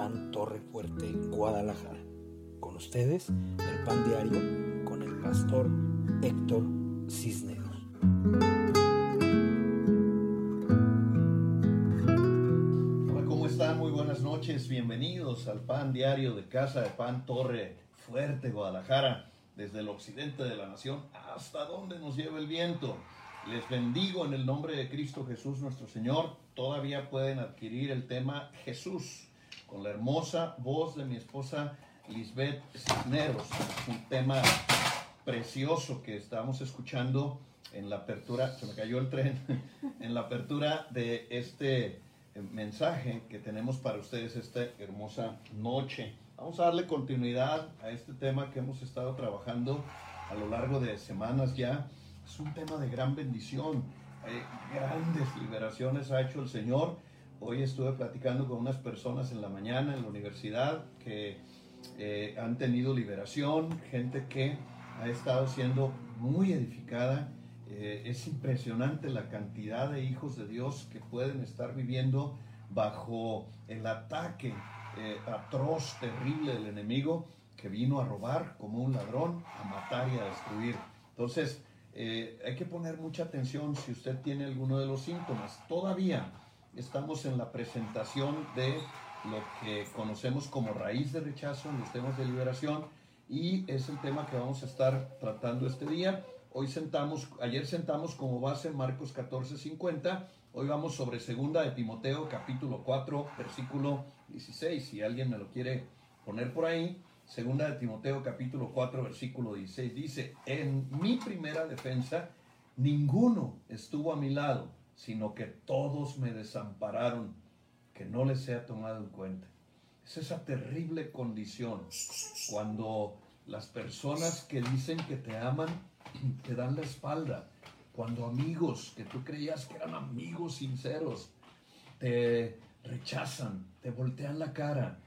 Pan Torre Fuerte, Guadalajara. Con ustedes, el Pan Diario con el pastor Héctor Cisneros. Hola, ¿cómo están? Muy buenas noches. Bienvenidos al Pan Diario de Casa de Pan Torre Fuerte, Guadalajara, desde el occidente de la nación hasta donde nos lleva el viento. Les bendigo en el nombre de Cristo Jesús nuestro Señor. Todavía pueden adquirir el tema Jesús con la hermosa voz de mi esposa Lisbeth Cisneros. Un tema precioso que estamos escuchando en la apertura, se me cayó el tren, en la apertura de este eh, mensaje que tenemos para ustedes esta hermosa noche. Vamos a darle continuidad a este tema que hemos estado trabajando a lo largo de semanas ya es un tema de gran bendición. Eh, grandes liberaciones ha hecho el Señor. Hoy estuve platicando con unas personas en la mañana en la universidad que eh, han tenido liberación, gente que ha estado siendo muy edificada. Eh, es impresionante la cantidad de hijos de Dios que pueden estar viviendo bajo el ataque atroz, terrible del enemigo que vino a robar como un ladrón, a matar y a destruir. Entonces, eh, hay que poner mucha atención si usted tiene alguno de los síntomas. Todavía estamos en la presentación de lo que conocemos como raíz de rechazo en los temas de liberación y es el tema que vamos a estar tratando este día. Hoy sentamos, ayer sentamos como base Marcos 14:50, hoy vamos sobre segunda de Timoteo capítulo 4 versículo 16, si alguien me lo quiere poner por ahí. Segunda de Timoteo capítulo 4 versículo 16 dice, en mi primera defensa ninguno estuvo a mi lado, sino que todos me desampararon, que no les sea tomado en cuenta. Es esa terrible condición cuando las personas que dicen que te aman te dan la espalda, cuando amigos que tú creías que eran amigos sinceros te rechazan, te voltean la cara,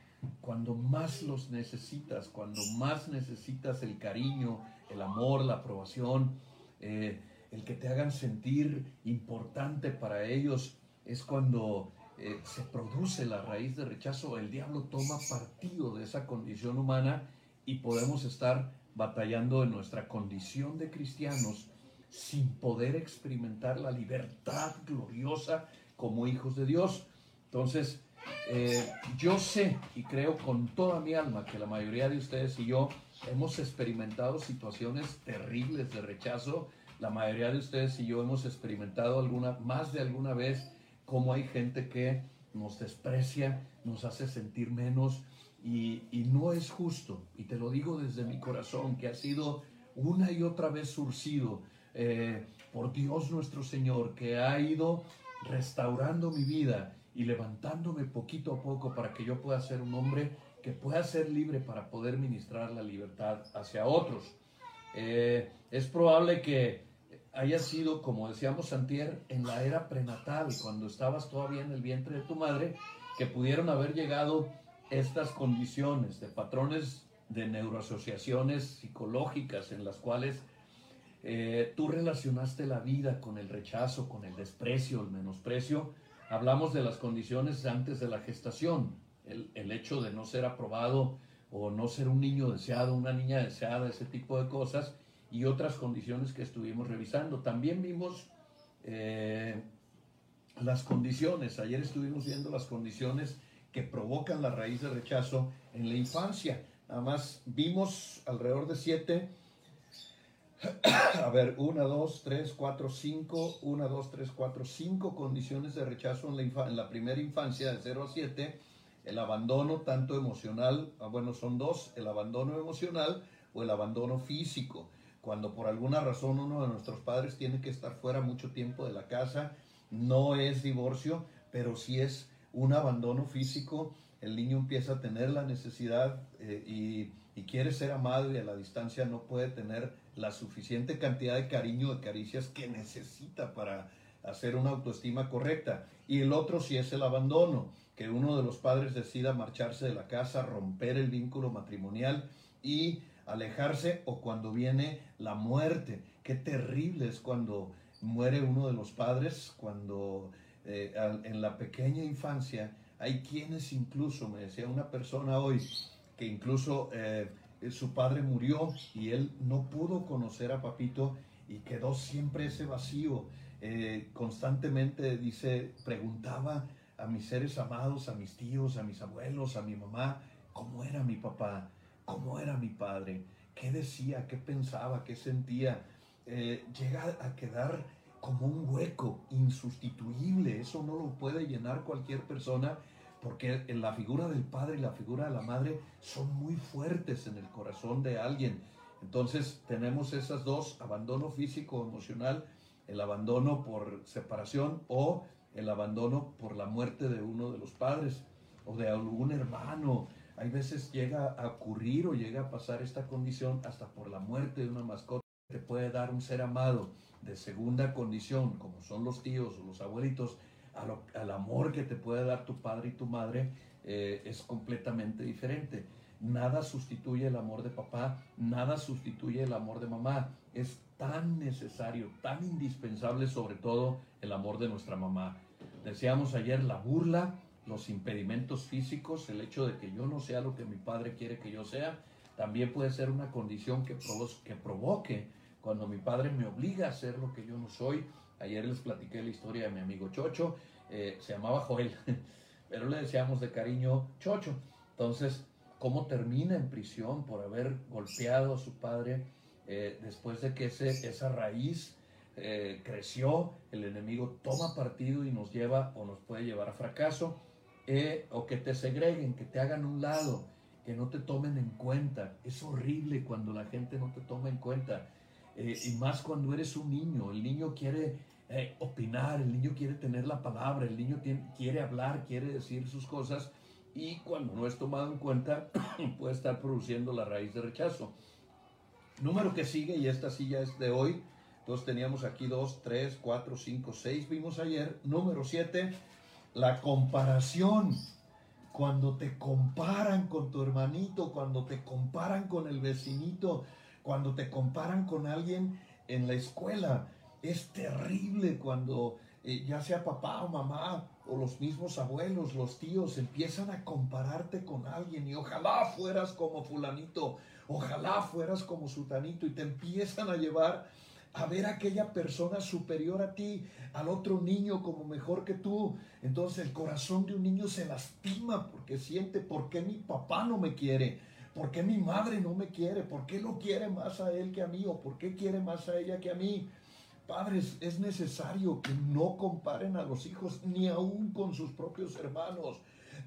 cuando más los necesitas, cuando más necesitas el cariño, el amor, la aprobación, eh, el que te hagan sentir importante para ellos, es cuando eh, se produce la raíz de rechazo, el diablo toma partido de esa condición humana y podemos estar batallando en nuestra condición de cristianos sin poder experimentar la libertad gloriosa como hijos de Dios. Entonces, eh, yo sé y creo con toda mi alma que la mayoría de ustedes y yo hemos experimentado situaciones terribles de rechazo. La mayoría de ustedes y yo hemos experimentado alguna, más de alguna vez cómo hay gente que nos desprecia, nos hace sentir menos y, no es justo. Y te lo digo desde mi corazón, que ha sido una y otra vez surcido eh, por Dios nuestro Señor, que ha ido restaurando mi vida y levantándome poquito a poco para que yo pueda ser un hombre que pueda ser libre para poder ministrar la libertad hacia otros. Eh, es probable que haya sido, como decíamos Santier, en la era prenatal, cuando estabas todavía en el vientre de tu madre, que pudieron haber llegado estas condiciones de patrones de neuroasociaciones psicológicas en las cuales eh, tú relacionaste la vida con el rechazo, con el desprecio, el menosprecio, Hablamos de las condiciones antes de la gestación, el, hecho de no ser aprobado o no ser un niño deseado, una niña deseada, ese tipo de cosas, y otras condiciones que estuvimos revisando. También vimos eh, las condiciones, ayer estuvimos viendo las condiciones que provocan la raíz de rechazo en la infancia. Nada más vimos alrededor de siete a ver, 1, 2, 3, 4, 5, 1, 2, 3, 4, 5 condiciones de rechazo en la, en la primera infancia de 0 a 7. El abandono tanto emocional, ah, bueno, son dos, el abandono emocional o el abandono físico. Cuando por alguna razón uno de nuestros padres tiene que estar fuera mucho tiempo de la casa, no es divorcio, pero sí es un abandono físico. El niño empieza a tener la necesidad eh, y, y quiere ser amado y a la distancia no puede tener la suficiente cantidad de cariño, de caricias que necesita para hacer una autoestima correcta. Y el otro si es el abandono, que uno de los padres decida marcharse de la casa, romper el vínculo matrimonial y alejarse o cuando viene la muerte. Qué terrible es cuando muere uno de los padres, cuando eh, en la pequeña infancia Hay quienes incluso, me decía una persona hoy, que incluso eh, su padre murió y él no pudo conocer a papito y quedó siempre ese vacío. Eh, constantemente, dice, preguntaba a mis seres amados, a mis tíos, a mis abuelos, a mi mamá, cómo era mi papá, cómo era mi padre, qué decía, qué pensaba, qué sentía. Eh, llega a quedar como un hueco insustituible, eso no lo puede llenar cualquier persona porque la figura del padre y la figura de la madre son muy fuertes en el corazón de alguien. Entonces tenemos esas dos, abandono físico, emocional, el abandono por separación o el abandono por la muerte de uno de los padres o de algún hermano. Hay veces llega a ocurrir o llega a pasar esta condición hasta por la muerte de una mascota. Te puede dar un ser amado de segunda condición, como son los tíos o los abuelitos, al amor que te puede dar tu padre y tu madre eh, es completamente diferente. Nada sustituye el amor de papá, nada sustituye el amor de mamá. Es tan necesario, tan indispensable sobre todo el amor de nuestra mamá. Decíamos ayer la burla, los impedimentos físicos, el hecho de que yo no sea lo que mi padre quiere que yo sea, también puede ser una condición que, que provoque cuando mi padre me obliga a ser lo que yo no soy Ayer les platiqué la historia de mi amigo Chocho, eh, se llamaba Joel, pero le decíamos de cariño Chocho. Entonces, ¿cómo termina en prisión por haber golpeado a su padre eh, después de que ese, esa raíz eh, creció? El enemigo toma partido y nos lleva o nos puede llevar a fracaso, o que te segreguen, que te hagan un lado, que no te tomen en cuenta. Es horrible cuando la gente no te toma en cuenta. y más cuando eres un niño. El niño quiere eh, opinar, el niño quiere tener la palabra, el niño quiere hablar, quiere decir sus cosas y cuando no es tomado en cuenta puede estar produciendo la raíz de rechazo. Número que sigue, y esta silla es de hoy, entonces teníamos aquí dos, tres, cuatro, cinco, seis, vimos ayer. Número siete, la comparación. Cuando te comparan con tu hermanito, cuando te comparan con el vecinito, cuando te comparan con alguien en la escuela, es terrible cuando eh, ya sea papá o mamá o los mismos abuelos, los tíos, empiezan a compararte con alguien y ojalá fueras como fulanito, ojalá fueras como sutanito y te empiezan a llevar a ver a aquella persona superior a ti, al otro niño como mejor que tú. Entonces el corazón de un niño se lastima porque siente, ¿por qué mi papá no me quiere? ¿Por qué mi madre no me quiere? ¿Por qué lo quiere más a él que a mí? ¿O por qué quiere más a ella que a mí? Padres, es necesario que no comparen a los hijos ni aún con sus propios hermanos.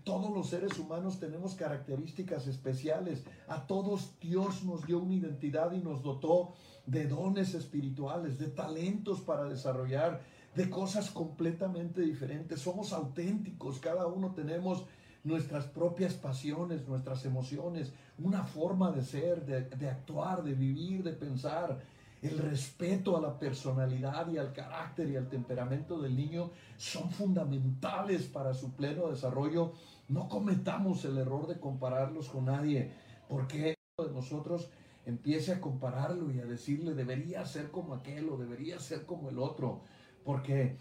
Todos los seres humanos tenemos características especiales. A todos Dios nos dio una identidad y nos dotó de dones espirituales, de talentos para desarrollar, de cosas completamente diferentes. Somos auténticos, cada uno tenemos nuestras propias pasiones, nuestras emociones, una forma de ser, de, de actuar, de vivir, de pensar el respeto a la personalidad y al carácter y al temperamento del niño son fundamentales para su pleno desarrollo. No cometamos el error de compararlos con nadie, porque de nosotros empiece a compararlo y a decirle debería ser como aquel o debería ser como el otro, porque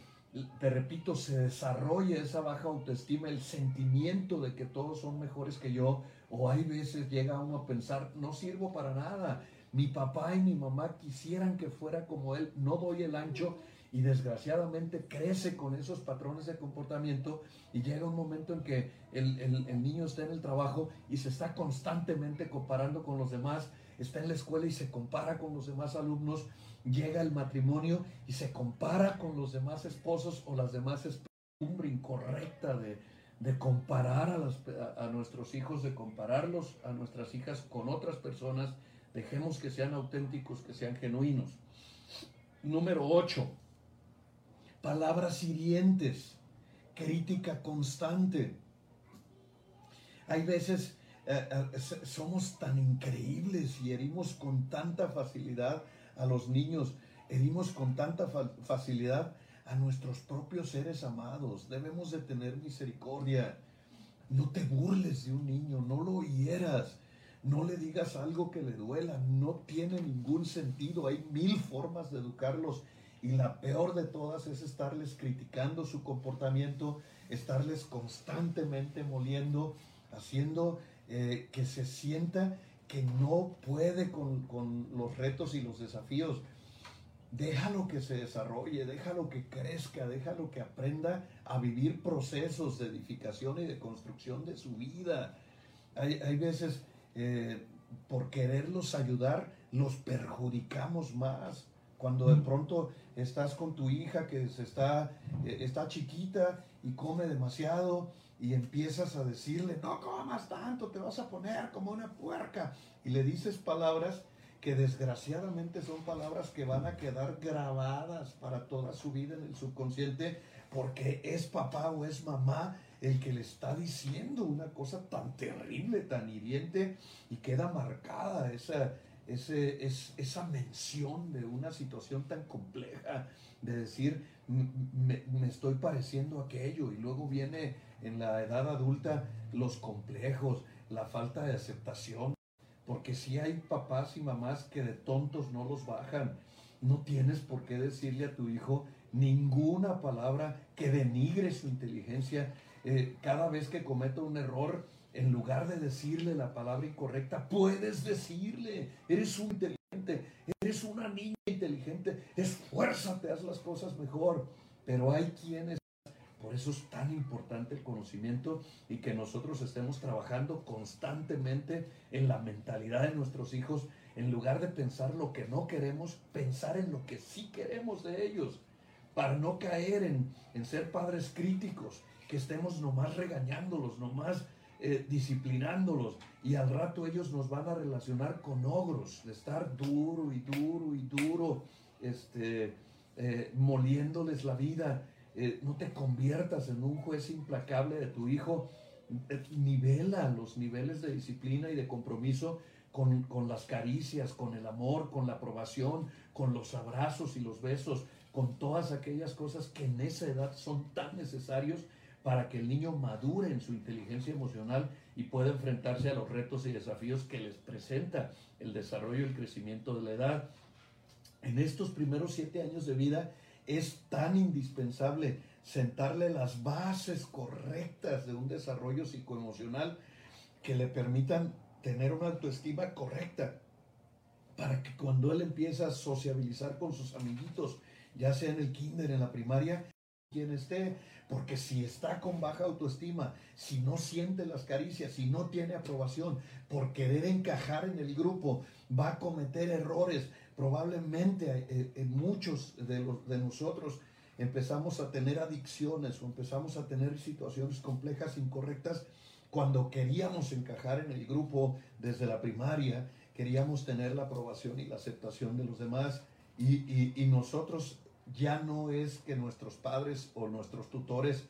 te repito, se desarrolla esa baja autoestima, el sentimiento de que todos son mejores que yo, o hay veces llega uno a pensar, no sirvo para nada, mi papá y mi mamá quisieran que fuera como él, no doy el ancho y desgraciadamente crece con esos patrones de comportamiento y llega un momento en que el, el, niño está en el trabajo y se está constantemente comparando con los demás, está en la escuela y se compara con los demás alumnos, llega el matrimonio y se compara con los demás esposos o las demás esposas, incorrecta de, de comparar a, a nuestros hijos, de compararlos a nuestras hijas con otras personas Dejemos que sean auténticos, que sean genuinos. Número 8. Palabras hirientes, crítica constante. Hay veces eh, eh, somos tan increíbles y herimos con tanta facilidad a los niños, herimos con tanta facilidad a nuestros propios seres amados. Debemos de tener misericordia. No te burles de un niño, no lo hieras. No le digas algo que le duela, no tiene ningún sentido. Hay mil formas de educarlos Y la peor de todas es estarles criticando su comportamiento, estarles constantemente moliendo, haciendo eh, que se sienta que no puede con, con los retos y los desafíos. Déjalo que se desarrolle, déjalo que crezca, déjalo que aprenda a vivir procesos de edificación y de construcción de su vida. Hay, hay veces, eh, por quererlos ayudar, los perjudicamos más. Cuando de pronto estás con tu hija que se está, eh, está chiquita y come demasiado y empiezas a decirle, no comas tanto, te vas a poner como una puerca. Y le dices palabras que desgraciadamente son palabras que van a quedar grabadas para toda su vida en el subconsciente porque es papá o es mamá el que le está diciendo una cosa tan terrible, tan hiriente y queda marcada esa, ese, es, esa mención de una situación tan compleja, de decir, me, estoy pareciendo aquello, y luego viene en la edad adulta los complejos, la falta de aceptación, porque si hay papás y mamás que de tontos no los bajan, no tienes por qué decirle a tu hijo ninguna palabra que denigre su inteligencia. Eh, cada vez que cometa un error, en lugar de decirle la palabra incorrecta, puedes decirle, eres un inteligente, eres una niña inteligente, esfuérzate, haz las cosas mejor. Pero hay quienes, por eso es tan importante el conocimiento y que nosotros estemos trabajando constantemente en la mentalidad de nuestros hijos, en lugar de pensar lo que no queremos, pensar en lo que sí queremos de ellos, para no caer en, en ser padres críticos, que estemos nomás regañándolos, nomás eh, disciplinándolos y al rato ellos nos van a relacionar con ogros, de estar duro y duro y duro, este, eh, moliéndoles la vida. Eh, no te conviertas en un juez implacable de tu hijo. nivela los niveles de disciplina y de compromiso con, con las caricias, con el amor, con la aprobación, con los abrazos y los besos, con todas aquellas cosas que en esa edad son tan necesarios para que el niño madure en su inteligencia emocional y pueda enfrentarse a los retos y desafíos que les presenta el desarrollo y el crecimiento de la edad. En estos primeros siete años de vida es tan indispensable sentarle las bases correctas de un desarrollo psicoemocional que le permitan tener una autoestima correcta para que cuando él empieza a sociabilizar con sus amiguitos, ya sea en el kinder, en la primaria, quien esté, porque si está con baja autoestima, si no siente las caricias, si no tiene aprobación, por querer encajar en el grupo, va a cometer errores. Probablemente eh, en muchos de, los, de nosotros empezamos a tener adicciones o empezamos a tener situaciones complejas, incorrectas, cuando queríamos encajar en el grupo desde la primaria, queríamos tener la aprobación y la aceptación de los demás. Y, y, y nosotros ya no es que nuestros padres o nuestros tutores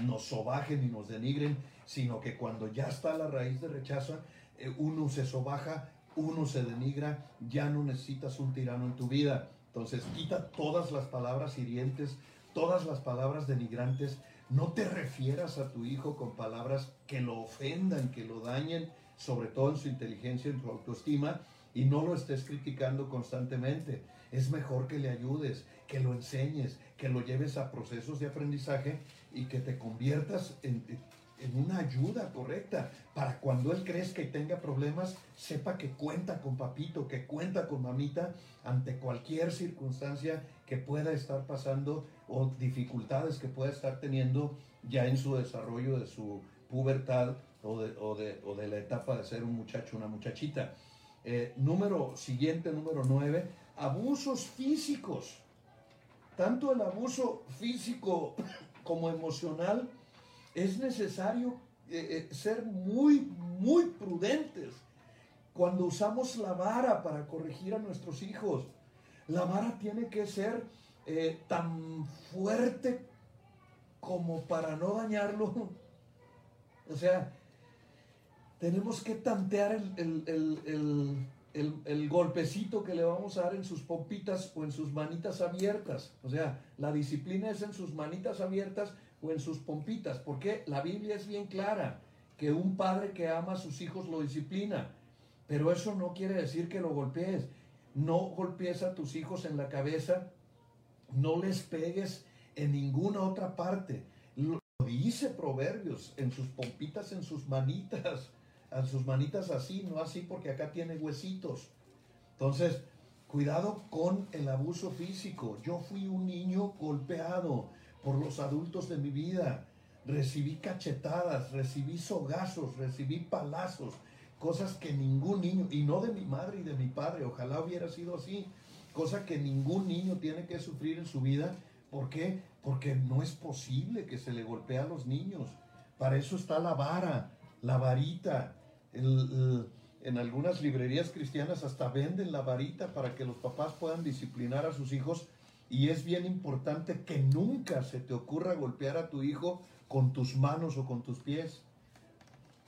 nos sobajen y nos denigren, sino que cuando ya está la raíz de rechazo, eh, uno se sobaja, uno se denigra, ya no necesitas un tirano en tu vida. Entonces quita todas las palabras hirientes, todas las palabras denigrantes. No te refieras a tu hijo con palabras que lo ofendan, que lo dañen, sobre todo en su inteligencia, en su autoestima, y no lo estés criticando constantemente. Es mejor que le ayudes, que lo enseñes, que lo lleves a procesos de aprendizaje y que te conviertas en, una ayuda correcta para cuando él crezca y tenga problemas, sepa que cuenta con papito, que cuenta con mamita ante cualquier circunstancia que pueda estar pasando o dificultades que pueda estar teniendo ya en su desarrollo de su pubertad o de, o de la etapa de ser un muchacho, una muchachita. Eh, número siguiente, número 9, abusos físicos. Tanto el abuso físico como emocional es necesario eh, eh, ser muy, muy prudentes cuando usamos la vara para corregir a nuestros hijos. La vara tiene que ser tan fuerte como para no dañarlo. O sea, tenemos que tantear el, golpecito que le vamos a dar en sus pompitas o en sus manitas abiertas. O sea, la disciplina es en sus manitas abiertas o en sus pompitas, porque la Biblia es bien clara, que un padre que ama a sus hijos lo disciplina, pero eso no quiere decir que lo golpees. No golpees a tus hijos en la cabeza no les pegues en ninguna otra parte. Lo dice Proverbios, en sus pompitas, en sus manitas, en sus manitas así, no así porque acá tiene huesitos. Entonces, cuidado con el abuso físico. Yo fui un niño golpeado por los adultos de mi vida. Recibí cachetadas, recibí sogazos, recibí palazos, cosas que ningún niño, y no de mi madre y de mi padre, ojalá hubiera sido así, cosa que ningún niño tiene que sufrir en su vida. ¿Por qué? Porque no es posible que se le golpee a los niños. Para eso está la vara, la varita. en algunas librerías cristianas hasta venden la varita para que los papás puedan disciplinar a sus hijos. Y es bien importante que nunca se te ocurra golpear a tu hijo con tus manos o con tus pies.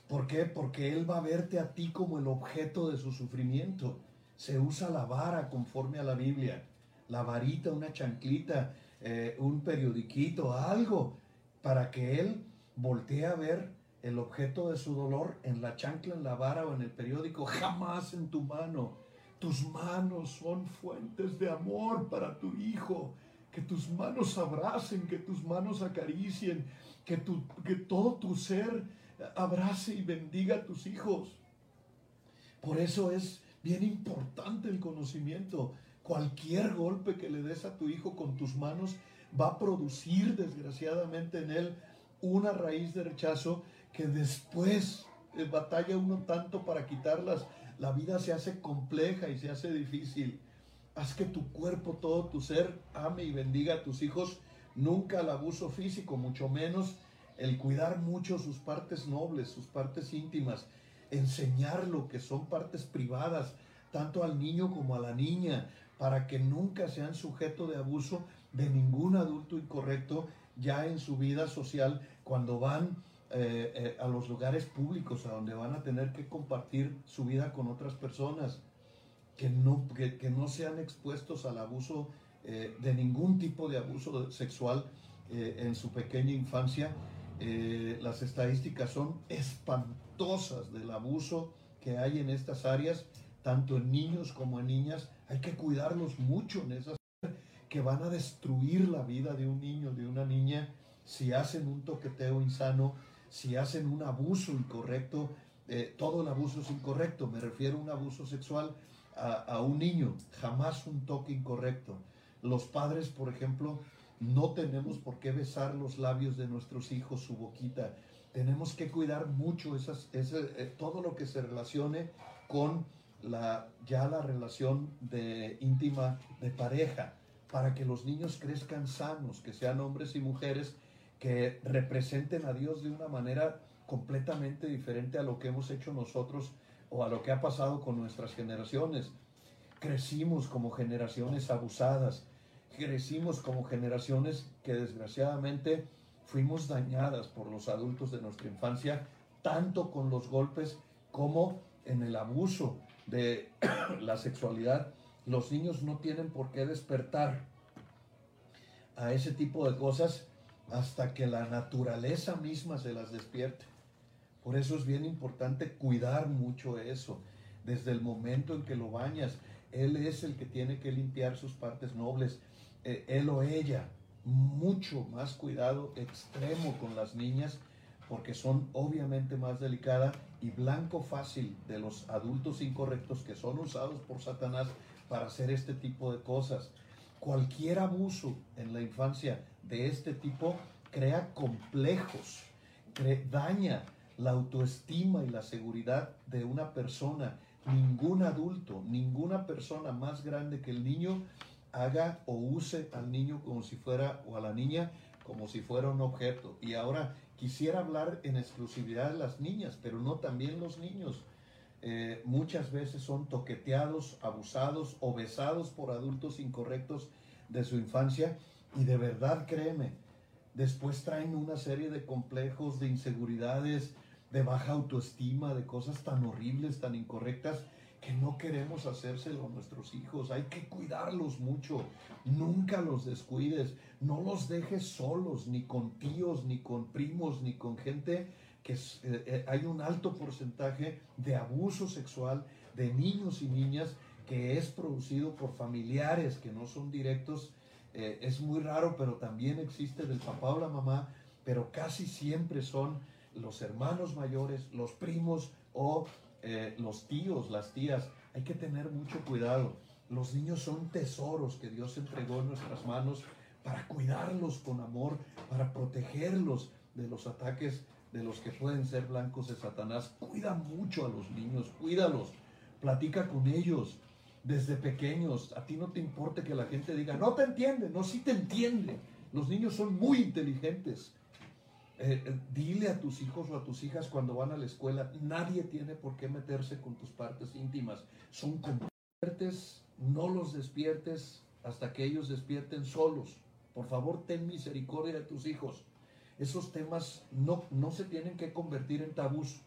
¿Por qué? Porque él va a verte a ti como el objeto de su sufrimiento se usa la vara conforme a la Biblia. La varita, una chanclita, eh, un periodiquito, algo, para que él voltee a ver el objeto de su dolor en la chancla, en la vara o en el periódico, jamás en tu mano. Tus manos son fuentes de amor para tu hijo. Que tus manos abracen, que tus manos acaricien, que, tu, que todo tu ser abrace y bendiga a tus hijos. Por eso es bien importante el conocimiento. Cualquier golpe que le des a tu hijo con tus manos va a producir desgraciadamente en él una raíz de rechazo que después eh, batalla uno tanto para quitarlas. La vida se hace compleja y se hace difícil. Haz que tu cuerpo, todo tu ser, ame y bendiga a tus hijos. Nunca el abuso físico, mucho menos el cuidar mucho sus partes nobles, sus partes íntimas enseñar lo que son partes privadas, tanto al niño como a la niña, para que nunca sean sujeto de abuso de ningún adulto incorrecto ya en su vida social cuando van eh, eh, a los lugares públicos, a donde van a tener que compartir su vida con otras personas, que no, que, no sean expuestos al abuso eh, de ningún tipo de abuso sexual en su pequeña infancia. las estadísticas son espantosas del abuso que hay en estas áreas, tanto en niños como en niñas. Hay que cuidarlos mucho en esas que van a destruir la vida de un niño, de una niña, si hacen un toqueteo insano, si hacen un abuso incorrecto. Eh, todo el abuso es incorrecto, me refiero a un abuso sexual a, un niño, jamás un toque incorrecto. Los padres, por ejemplo, no tenemos por qué besar los labios de nuestros hijos, su boquita tenemos que cuidar mucho esas, eh, todo lo que se relacione con la, ya la relación de íntima de pareja, para que los niños crezcan sanos, que sean hombres y mujeres que representen a Dios de una manera completamente diferente a lo que hemos hecho nosotros o a lo que ha pasado con nuestras generaciones. Crecimos como generaciones abusadas, crecimos como generaciones que desgraciadamente fuimos dañadas por los adultos de nuestra infancia, tanto con los golpes como en el abuso de la sexualidad. Los niños no tienen por qué despertar a ese tipo de cosas hasta que la naturaleza misma se las despierte. Por eso es bien importante cuidar mucho eso. Desde el momento en que lo bañas, él es el que tiene que limpiar sus partes nobles, eh, él o ella mucho más cuidado extremo con las niñas porque son obviamente más delicadas y blanco fácil de los adultos incorrectos que son usados por Satanás para hacer este tipo de cosas. Cualquier abuso en la infancia de este tipo crea complejos, daña la autoestima y la seguridad de una persona. Ningún adulto, ninguna persona más grande que el niño haga o use al niño como si fuera, o a la niña como si fuera un objeto. Y ahora quisiera hablar en exclusividad de las niñas, pero no también los niños. Eh, muchas veces son toqueteados, abusados o besados por adultos incorrectos de su infancia y de verdad créeme, después traen una serie de complejos, de inseguridades, de baja autoestima, de cosas tan horribles, tan incorrectas que no queremos hacérselo a nuestros hijos. Hay que cuidarlos mucho. Nunca los descuides. No los dejes solos, ni con tíos, ni con primos, ni con gente que eh, eh, hay un alto porcentaje de abuso sexual de niños y niñas que es producido por familiares que no son directos eh, es muy raro, pero también existe del papá o la mamá, pero casi siempre son los hermanos mayores, los primos o eh, los tíos, las tías. Hay que tener mucho cuidado. Los niños son tesoros que Dios entregó en nuestras manos para cuidarlos con amor, para protegerlos de los ataques de los que pueden ser blancos de Satanás. Cuida mucho a los niños, cuídalos, platica con ellos desde pequeños. A ti no te importa que la gente diga, no te entiende, no, sí te entiende. Los niños son muy inteligentes. Eh, eh, dile a tus hijos o a tus hijas cuando van a la escuela, nadie tiene por qué meterse con tus partes íntimas. Son competentes, no los despiertes hasta que ellos despierten solos. Por favor, ten misericordia de tus hijos. Esos temas no, no se tienen que convertir en tabús.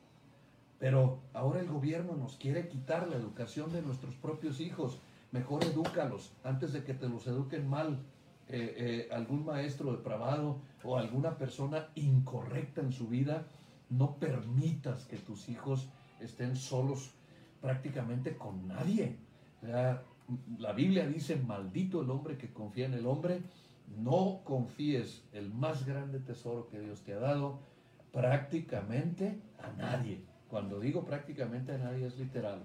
Pero ahora el gobierno nos quiere quitar la educación de nuestros propios hijos. Mejor edúcalos antes de que te los eduquen mal. Eh, eh, algún maestro depravado o alguna persona incorrecta en su vida, no permitas que tus hijos estén solos prácticamente con nadie. la Biblia dice, maldito el hombre que confía en el hombre, no confíes el más grande tesoro que Dios te ha dado prácticamente a nadie. Cuando digo prácticamente a nadie es literal.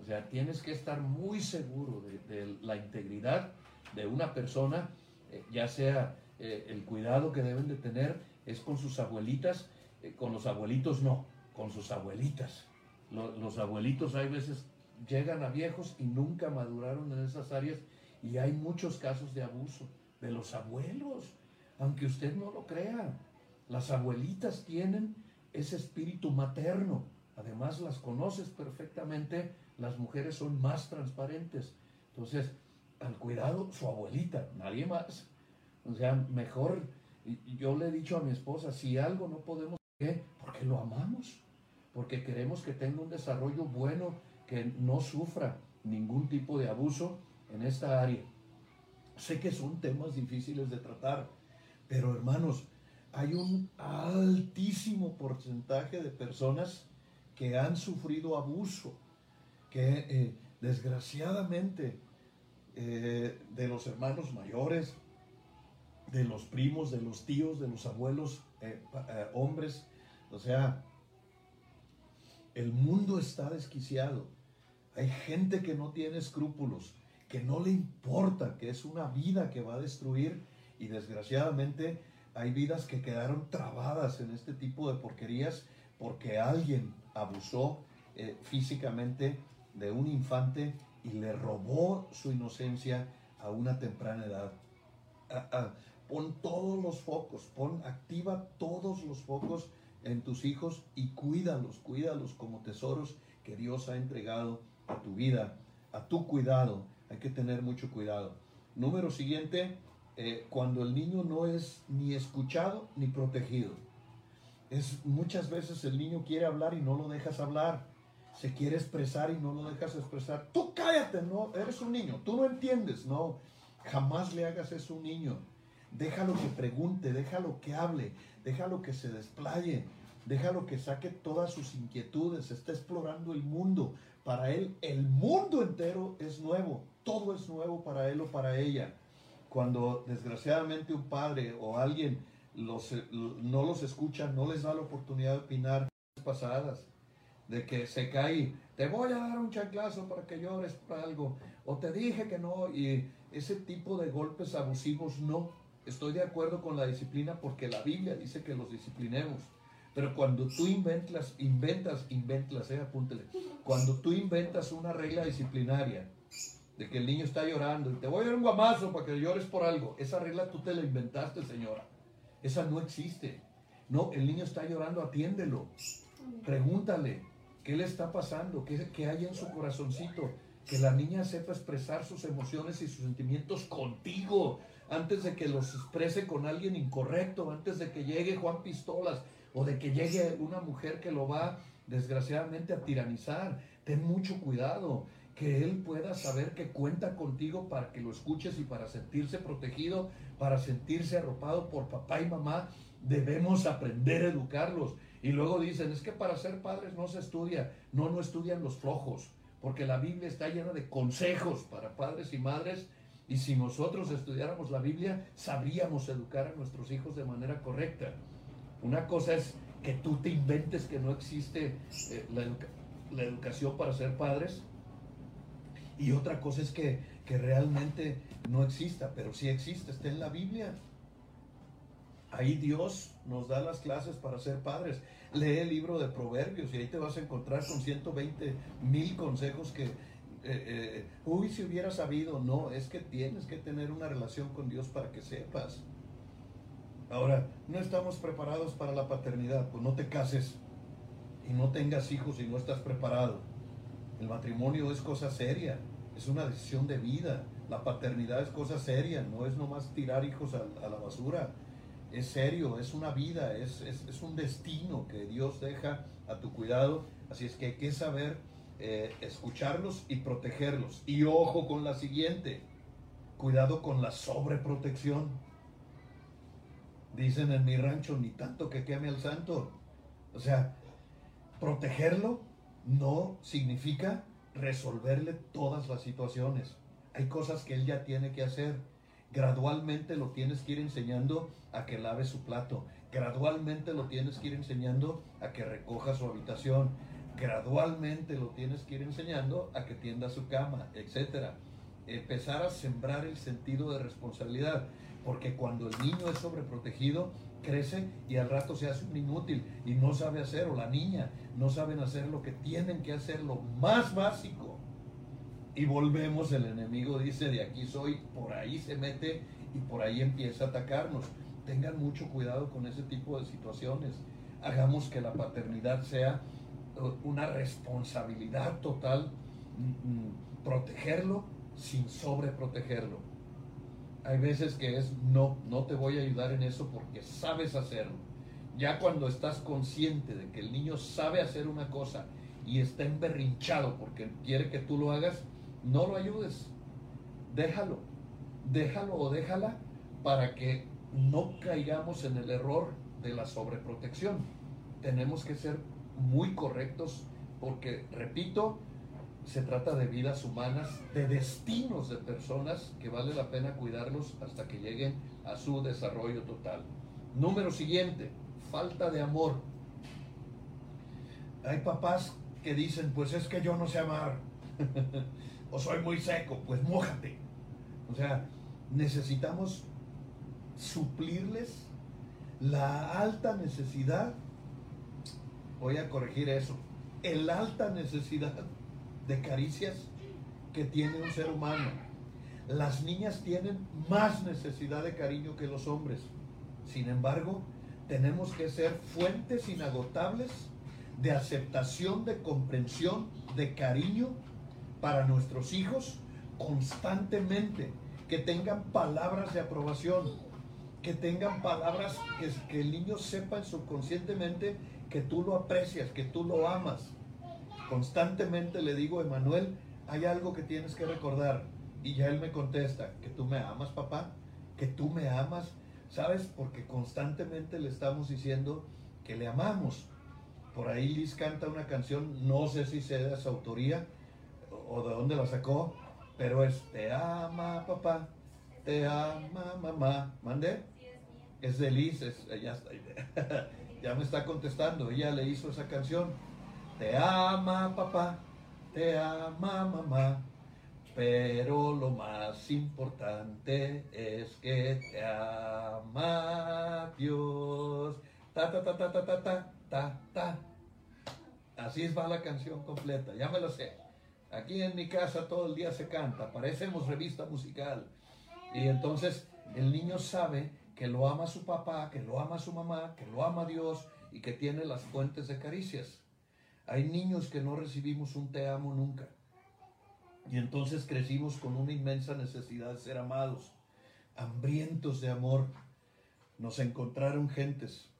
O sea, tienes que estar muy seguro de la integridad de una persona eh, ya sea eh, el cuidado que deben de tener es con sus abuelitas, eh, con los abuelitos no, con sus abuelitas. los abuelitos hay veces llegan a viejos y nunca maduraron en esas áreas y hay muchos casos de abuso de los abuelos, aunque usted no lo crea. Las abuelitas tienen ese espíritu materno, además las conoces perfectamente, las mujeres son más transparentes. Entonces, al cuidado su abuelita, nadie más. O sea, mejor, yo le he dicho a mi esposa, si algo no podemos, ¿qué? Porque lo amamos, porque queremos que tenga un desarrollo bueno, que no sufra ningún tipo de abuso en esta área. Sé que son temas difíciles de tratar, pero hermanos, hay un altísimo porcentaje de personas que han sufrido abuso, que eh, desgraciadamente eh, de los hermanos mayores, de los primos, de los tíos, de los abuelos, eh, hombres. O sea, el mundo está desquiciado. Hay gente que no tiene escrúpulos, que no le importa, que es una vida que va a destruir y desgraciadamente hay vidas que quedaron trabadas en este tipo de porquerías porque alguien abusó físicamente de un infante y le robó su inocencia a una temprana edad. pon todos los focos, pon, activa todos los focos en tus hijos y cuídalos, cuídalos como tesoros que Dios ha entregado a tu vida, a tu cuidado. Hay que tener mucho cuidado. Número siguiente, eh, cuando el niño no es ni escuchado ni protegido. Es muchas veces el niño quiere hablar y no lo dejas hablar se quiere expresar y no lo dejas expresar. Tú cállate, no, eres un niño, tú no entiendes, no, jamás le hagas eso a un niño. Déjalo que pregunte, déjalo que hable, déjalo que se desplaye, déjalo que saque todas sus inquietudes, está explorando el mundo. Para él el mundo entero es nuevo, todo es nuevo para él o para ella. Cuando desgraciadamente un padre o alguien los, no los escucha, no les da la oportunidad de opinar pasadas, de que se cae, te voy a dar un chanclazo para que llores por algo, o te dije que no, y ese tipo de golpes abusivos no. Estoy de acuerdo con la disciplina porque la Biblia dice que los disciplinemos. Pero cuando tú inventas, inventas, inventas, eh, apúntele. Cuando tú inventas una regla disciplinaria de que el niño está llorando y te voy a dar un guamazo para que llores por algo, esa regla tú te la inventaste, señora. Esa no existe. No, el niño está llorando, atiéndelo. Pregúntale, ¿Qué le está pasando? ¿Qué, hay en su corazoncito? Que la niña sepa expresar sus emociones y sus sentimientos contigo antes de que los exprese con alguien incorrecto, antes de que llegue Juan Pistolas o de que llegue una mujer que lo va desgraciadamente a tiranizar. Ten mucho cuidado, que él pueda saber que cuenta contigo para que lo escuches y para sentirse protegido, para sentirse arropado por papá y mamá. Debemos aprender a educarlos. Y luego dicen, es que para ser padres no se estudia. No, no estudian los flojos, porque la Biblia está llena de consejos para padres y madres Y si nosotros estudiáramos la Biblia, sabríamos educar a nuestros hijos de manera correcta. Una cosa es que tú te inventes que no existe eh, la, educación para ser padres. Y otra cosa es que, que realmente no exista, pero sí existe, está en la Biblia. Ahí Dios nos da las clases para ser padres. Lee el libro de Proverbios y ahí te vas a encontrar con 120 mil consejos que, eh, eh, uy, si hubiera sabido, no, es que tienes que tener una relación con Dios para que sepas. Ahora, no estamos preparados para la paternidad, pues no te cases y no tengas hijos si no estás preparado. El matrimonio es cosa seria, es una decisión de vida. La paternidad es cosa seria, no es nomás tirar hijos a, la basura. Es serio, es una vida, es, es un destino que Dios deja a tu cuidado. Así es que hay que saber eh, escucharlos y protegerlos. Y ojo con la siguiente, cuidado con la sobreprotección. Dicen en mi rancho, ni tanto que queme al santo. O sea, protegerlo no significa resolverle todas las situaciones. Hay cosas que él ya tiene que hacer. Gradualmente lo tienes que ir enseñando a que lave su plato. Gradualmente lo tienes que ir enseñando a que recoja su habitación gradualmente lo tienes que ir enseñando a que tienda su cama, etcétera. Empezar a sembrar el sentido de responsabilidad, porque cuando el niño es sobreprotegido, crece y al rato se hace un inútil y no sabe hacer, o la niña no saben hacer lo que tienen que hacer, lo más básico. Y volvemos, el enemigo dice, de aquí soy, por ahí se mete y por ahí empieza a atacarnos. Tengan mucho cuidado con ese tipo de situaciones. Hagamos que la paternidad sea una responsabilidad total mm, mm, protegerlo sin sobreprotegerlo. Hay veces que es no, no te voy a ayudar en eso porque sabes hacerlo. Ya cuando estás consciente de que el niño sabe hacer una cosa y está emberrinchado porque quiere que tú lo hagas, no lo ayudes. Déjalo. Déjalo o déjala para que no caigamos en el error de la sobreprotección. Tenemos que ser muy correctos porque, repito, se trata de vidas humanas, de destinos de personas que vale la pena cuidarlos hasta que lleguen a su desarrollo total. Número siguiente, falta de amor. Hay papás que dicen, pues es que yo no sé amar, o soy muy seco, pues mójate. O sea, necesitamos suplirles la alta necesidad voy a corregir eso, el alta necesidad de caricias que tiene un ser humano. Las niñas tienen más necesidad de cariño que los hombres. Sin embargo, tenemos que ser fuentes inagotables de aceptación, de comprensión, de cariño para nuestros hijos constantemente, que tengan palabras de aprobación, que tengan palabras que, que el niño sepa subconscientemente que tú lo aprecias, que tú lo amas. Constantemente le digo, Emanuel, hay algo que tienes que recordar. Y ya él me contesta, que tú me amas, papá, que tú me amas. ¿Sabes? Porque constantemente le estamos diciendo que le amamos. Por ahí Liz canta una canción, no sé si sea de su autoría o de dónde la sacó, pero es Te ama papá, te ama mamá. ¿Mande? Es de Liz, es, ya ya me está contestando, ella le hizo esa canción. Te ama papá, te ama mamá, pero lo más importante es que te ama Dios. Ta ta ta ta ta ta ta ta ta. Así va la canción completa, ya me lo sé. Aquí en mi casa todo el día se canta, parecemos revista musical. Y entonces el niño sabe que lo ama su papá, que lo ama su mamá, que lo ama Dios y que tiene las fuentes de caricias. Hay niños que no recibimos un te amo nunca. Y entonces crecimos con una inmensa necesidad de ser amados, hambrientos de amor. Nos encontraron gentes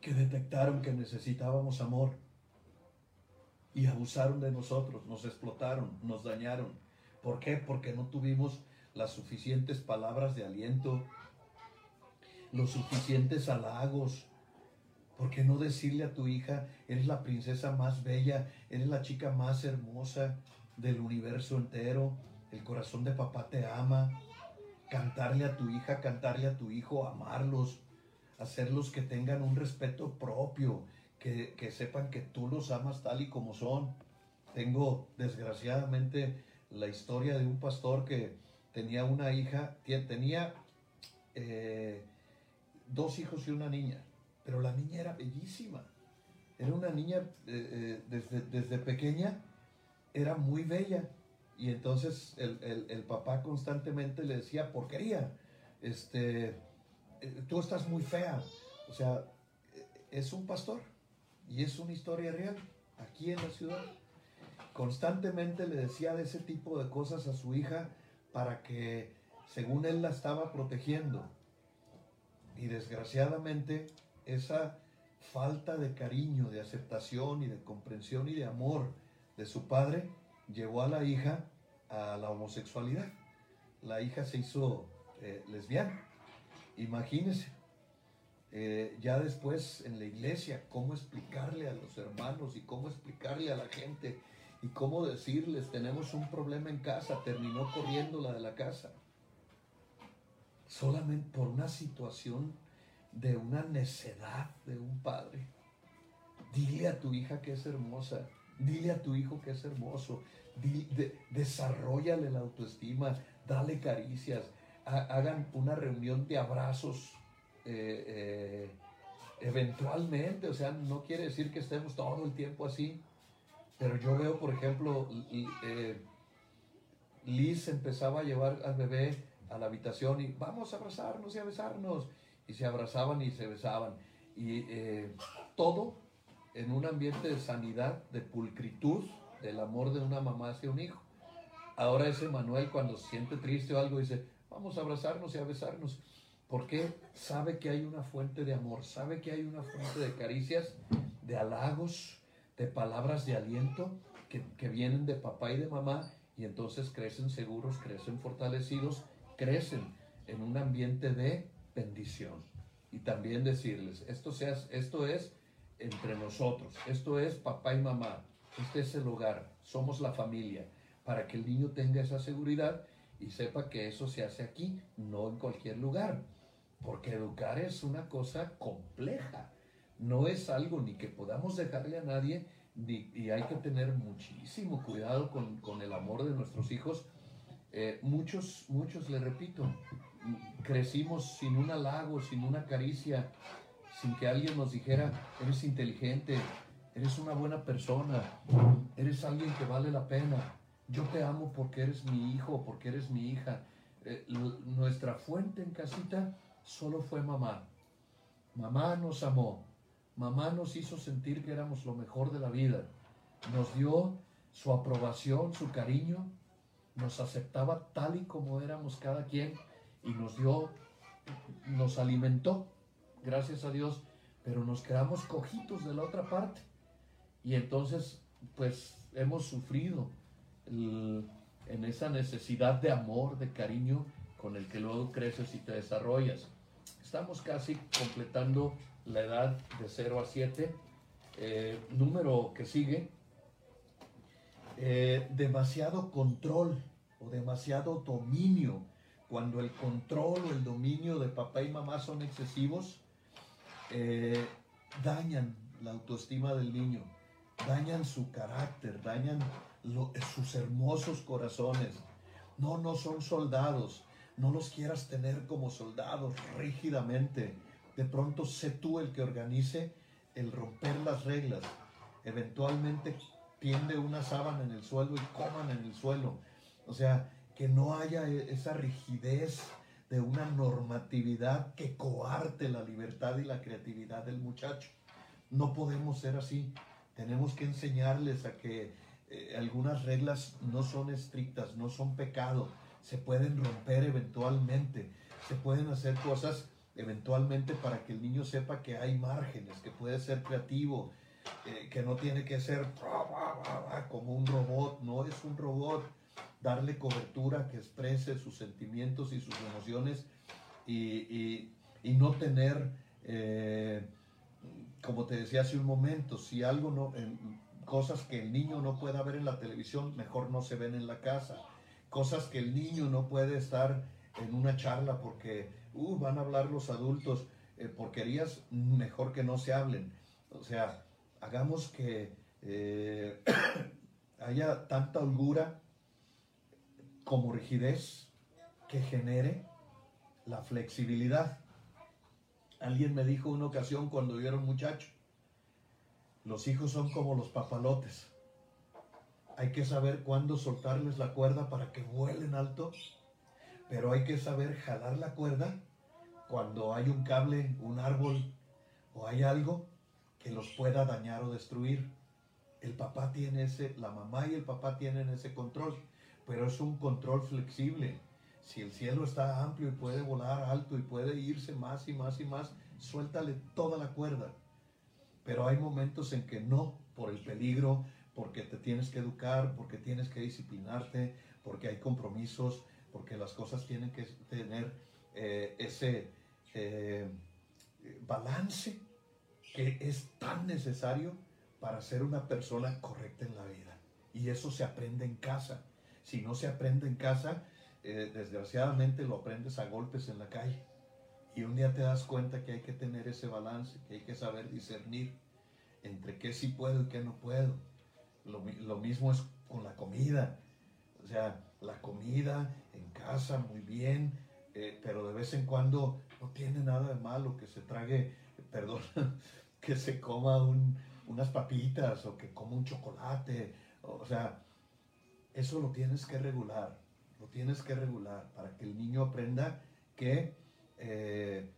que detectaron que necesitábamos amor y abusaron de nosotros, nos explotaron, nos dañaron. ¿Por qué? Porque no tuvimos las suficientes palabras de aliento, los suficientes halagos. ¿Por qué no decirle a tu hija, eres la princesa más bella, eres la chica más hermosa del universo entero, el corazón de papá te ama, cantarle a tu hija, cantarle a tu hijo, amarlos, hacerlos que tengan un respeto propio, que, que sepan que tú los amas tal y como son. Tengo desgraciadamente la historia de un pastor que tenía una hija, tenía eh, dos hijos y una niña, pero la niña era bellísima. Era una niña eh, eh, desde, desde pequeña, era muy bella y entonces el, papá constantemente le decía, porquería, este, eh, tú estás muy fea. O sea, es un pastor y es una historia real aquí en la ciudad. Constantemente le decía de ese tipo de cosas a su hija para que, según él, la estaba protegiendo. Y desgraciadamente, esa falta de cariño, de aceptación y de comprensión y de amor de su padre llevó a la hija a la homosexualidad. La hija se hizo eh, lesbiana. Imagínense, eh, ya después en la iglesia, cómo explicarle a los hermanos y cómo explicarle a la gente y cómo decirles, tenemos un problema en casa, terminó corriendo la de la casa. Solamente por una situación de una necedad de un padre. Dile a tu hija que es hermosa, dile a tu hijo que es hermoso, desarrollale la autoestima, dale caricias, hagan una reunión de abrazos eh, eh, eventualmente, o sea, no quiere decir que estemos todo el tiempo así, pero yo veo, por ejemplo, eh, Liz empezaba a llevar al bebé a la habitación y vamos a abrazarnos y a besarnos, y se abrazaban y se besaban, y todo en un ambiente de sanidad, de pulcritud, del amor de una mamá hacia un hijo. Ahora ese Manuel cuando siente triste o algo dice, vamos a abrazarnos y a besarnos, porque sabe que hay una fuente de amor, sabe que hay una fuente de caricias, de halagos, de palabras de aliento que, que vienen de papá y de mamá y entonces crecen seguros, crecen fortalecidos, crecen en un ambiente de bendición. Y también decirles, esto, sea, esto es entre nosotros, esto es papá y mamá, este es el hogar, somos la familia, para que el niño tenga esa seguridad y sepa que eso se hace aquí, no en cualquier lugar. Porque educar es una cosa compleja, no es algo ni que podamos dejarle a nadie, y hay que tener muchísimo cuidado con, el amor de nuestros hijos. Eh, muchos, muchos, le repito, crecimos sin un halago, sin una caricia, sin que alguien nos dijera, eres inteligente, eres una buena persona, eres alguien que vale la pena, yo te amo porque eres mi hijo, porque eres mi hija. Eh, nuestra fuente en casita solo fue mamá. Mamá nos amó, mamá nos hizo sentir que éramos lo mejor de la vida, nos dio su aprobación, su cariño, nos aceptaba tal y como éramos cada quien y nos dio, nos alimentó, gracias a Dios, pero nos quedamos cojitos de la otra parte y entonces, pues hemos sufrido en esa necesidad de amor, de cariño con el que luego creces y te desarrollas. Estamos casi completando la edad de 0 a 7. Eh, número que sigue, eh, demasiado control o demasiado dominio. Cuando el control o el dominio de papá y mamá son excesivos, eh, dañan la autoestima del niño dañan su carácter, dañan sus hermosos corazones. No, no son soldados. No los quieras tener como soldados rígidamente. De pronto sé tú el que organice el romper las reglas. Eventualmente tiende una sábana en el suelo y coman en el suelo. O sea, que no haya e, esa rigidez de una normatividad que coarte la libertad y la creatividad del muchacho. No podemos ser así. Tenemos que enseñarles a que eh, algunas reglas no son estrictas, no son pecado, se pueden romper eventualmente, se pueden hacer cosas eventualmente para que el niño sepa que hay márgenes, que puede ser creativo, eh, que no tiene que ser como un robot, no es un robot, darle cobertura que exprese sus sentimientos y sus emociones y, no tener... Eh, como te decía hace un momento, si algo no, cosas que el niño no pueda ver en la televisión, mejor no se ven en la casa. cosas que el niño no puede estar en una charla porque uh, van a hablar los adultos eh, porquerías, mejor que no se hablen. O sea, hagamos que eh, haya tanta holgura como rigidez que genere la flexibilidad. Alguien me dijo una ocasión cuando yo era un muchacho, los hijos son como los papalotes. Hay que saber cuándo soltarles la cuerda para que vuelen alto, pero hay que saber jalar la cuerda cuando hay un cable, un árbol o hay algo que los pueda dañar o destruir. El papá tiene ese, la mamá y el papá tienen ese control, pero es un control flexible. Si el cielo está amplio y puede volar alto y puede irse más y más y más, suéltale toda la cuerda. Pero hay momentos en que no, por el peligro, porque te tienes que educar, porque tienes que disciplinarte, porque hay compromisos, porque las cosas tienen que tener eh, ese eh, balance que es tan necesario para ser una persona correcta en la vida. Y eso se aprende en casa. Si no se aprende en casa, eh, desgraciadamente lo aprendes a golpes en la calle. Y un día te das cuenta que hay que tener ese balance, que hay que saber discernir entre qué sí puedo y qué no puedo. Lo, lo mismo es con la comida. O sea, la comida en casa muy bien, eh, pero de vez en cuando no tiene nada de malo que se trague, perdón, que se coma unas papitas o que coma un chocolate. O sea, eso lo tienes que regular, lo tienes que regular para que el niño aprenda que eh,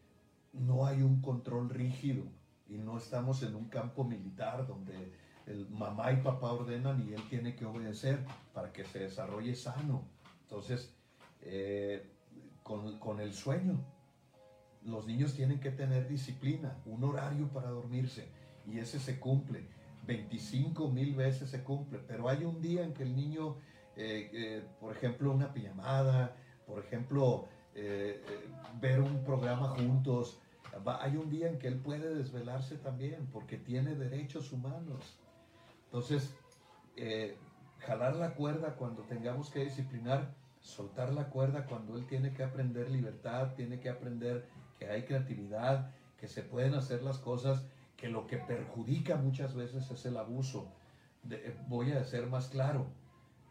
no hay un control rígido y no estamos en un campo militar donde el mamá y papá ordenan y él tiene que obedecer para que se desarrolle sano. Entonces, eh, con, el sueño. Los niños tienen que tener disciplina, un horario para dormirse y ese se cumple. 25 mil veces se cumple, pero hay un día en que el niño, eh, eh, por ejemplo, una pijamada, por ejemplo, eh, ver un programa juntos, hay un día en que él puede desvelarse también porque tiene derechos humanos. Entonces, jalar la cuerda cuando tengamos que disciplinar soltar la cuerda cuando él tiene que aprender libertad, tiene que aprender que hay creatividad, que se pueden hacer las cosas, que lo que perjudica muchas veces es el abuso. Eh, voy a ser más claro,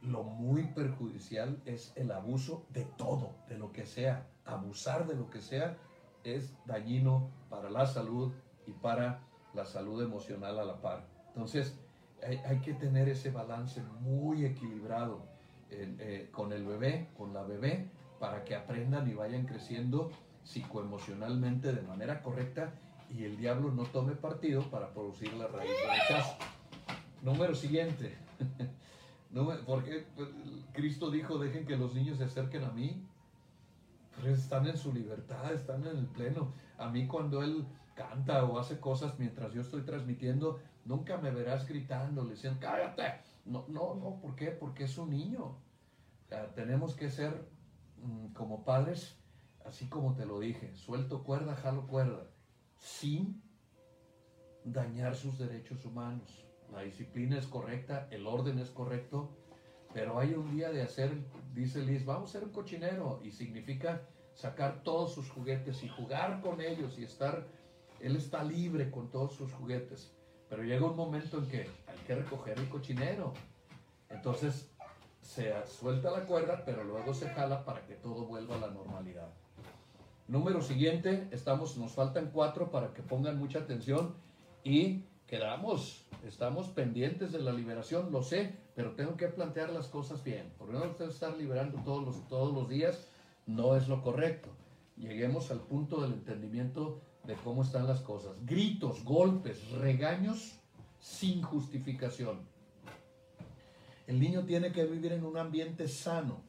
lo muy perjudicial es el abuso de todo, de lo que sea. Abusar de lo que sea es dañino para la salud y para la salud emocional a la par. Entonces, hay, hay que tener ese balance muy equilibrado eh, con el bebé, con la bebé, para que aprendan y vayan creciendo psicoemocionalmente de manera correcta y el diablo no tome partido para producir la raíz del rechazo. Número siguiente. porque pues, Cristo dijo, dejen que los niños se acerquen a mí. Pues están en su libertad, están en el pleno. A mí cuando Él canta o hace cosas mientras yo estoy transmitiendo, nunca me verás gritando, le dicen, cállate, no, no, no, ¿por qué? Porque es un niño. tenemos que ser mm, como padres, así como te lo dije, suelto cuerda, jalo cuerda, sin dañar sus derechos humanos. La disciplina es correcta, el orden es correcto, pero hay un día de hacer, dice Liz, vamos a ser un cochinero y significa sacar todos sus juguetes y jugar con ellos y estar, él está libre con todos sus juguetes. Pero llega un momento en que hay que recoger el cochinero. Entonces se suelta la cuerda, pero luego se jala para que todo vuelva a la normalidad. Número siguiente, estamos, nos faltan cuatro para que pongan mucha atención y quedamos, estamos pendientes de la liberación, lo sé, pero tengo que plantear las cosas bien. Porque no estar liberando todos los, todos los días no es lo correcto. Lleguemos al punto del entendimiento de cómo están las cosas. Gritos, golpes, regaños sin justificación. El niño tiene que vivir en un ambiente sano,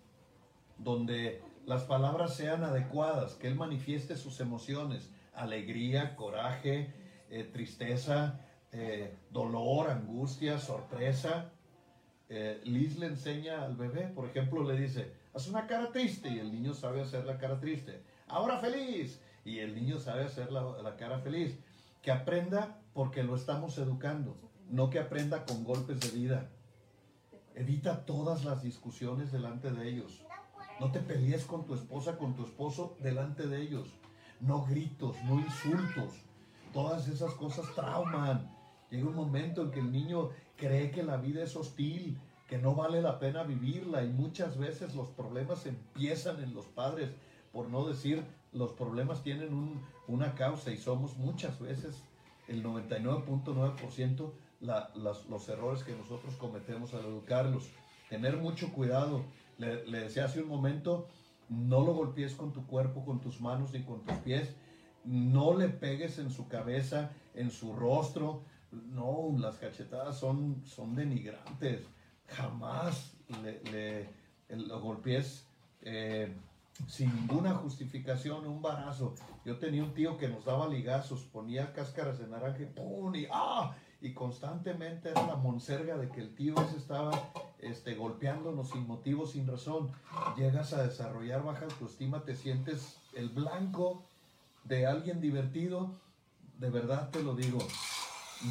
donde las palabras sean adecuadas, que él manifieste sus emociones, alegría, coraje, eh, tristeza, eh, dolor, angustia, sorpresa. Eh, Liz le enseña al bebé, por ejemplo, le dice, haz una cara triste y el niño sabe hacer la cara triste. Ahora feliz, y el niño sabe hacer la, cara feliz. Que aprenda porque lo estamos educando, no que aprenda con golpes de vida. Evita todas las discusiones delante de ellos. No te pelees con tu esposa, con tu esposo delante de ellos. No gritos, no insultos. Todas esas cosas trauman. Llega un momento en que el niño cree que la vida es hostil, que no vale la pena vivirla y muchas veces los problemas empiezan en los padres, por no decir los problemas tienen una causa y somos muchas veces el 99.9% los errores que nosotros cometemos al educarlos. Tener mucho cuidado. Le, decía hace un momento, no lo golpees con tu cuerpo, con tus manos ni con tus pies. No le pegues en su cabeza, en su rostro. No, las cachetadas son, son denigrantes. Jamás le, lo golpees eh, sin ninguna justificación, un barazo. Yo tenía un tío que nos daba ligazos, ponía cáscaras de naranja ¡pum! y ¡ah! Y constantemente era la monserga de que el tío ese estaba este, golpeándonos sin motivo, sin razón. Llegas a desarrollar baja autoestima, te sientes el blanco de alguien divertido. De verdad te lo digo,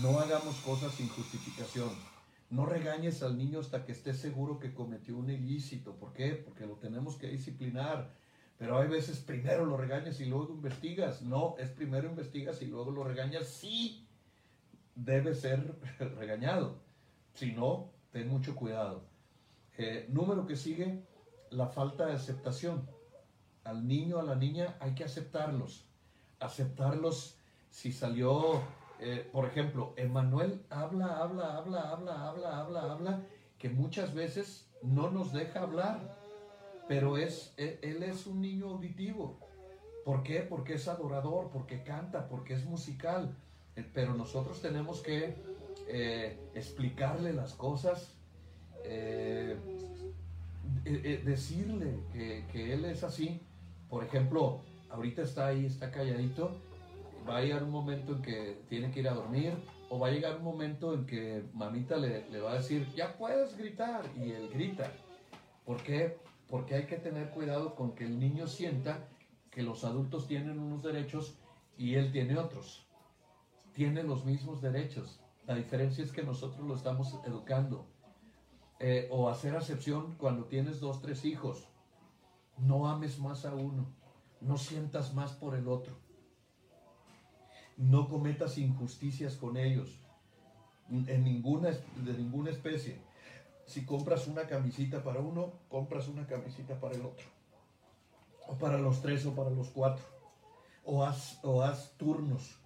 no hagamos cosas sin justificación. No regañes al niño hasta que estés seguro que cometió un ilícito. ¿Por qué? Porque lo tenemos que disciplinar. Pero hay veces primero lo regañas y luego investigas. No, es primero investigas y luego lo regañas. Sí, debe ser regañado. Si no, ten mucho cuidado. Eh, número que sigue, la falta de aceptación. Al niño, a la niña, hay que aceptarlos. Aceptarlos si salió eh, por ejemplo, Emanuel habla, habla, habla, habla, habla, habla, habla, que muchas veces no nos deja hablar, pero es, e, él, es un niño auditivo. ¿Por qué? Porque es adorador, porque canta, porque es musical. Eh, pero nosotros tenemos que eh, explicarle las cosas, decirle que, que él es así. Por ejemplo, ahorita está ahí, está calladito, va a llegar un momento en que tiene que ir a dormir o va a llegar un momento en que mamita le, le va a decir, ya puedes gritar y él grita. ¿Por qué? Porque hay que tener cuidado con que el niño sienta que los adultos tienen unos derechos y él tiene otros. Tiene los mismos derechos. La diferencia es que nosotros lo estamos educando. Eh, o hacer acepción cuando tienes dos, tres hijos. No ames más a uno. No sientas más por el otro no cometas injusticias con ellos, en ninguna, de ninguna especie. Si compras una camisita para uno, compras una camisita para el otro. O para los tres o para los cuatro. O haz, o haz turnos.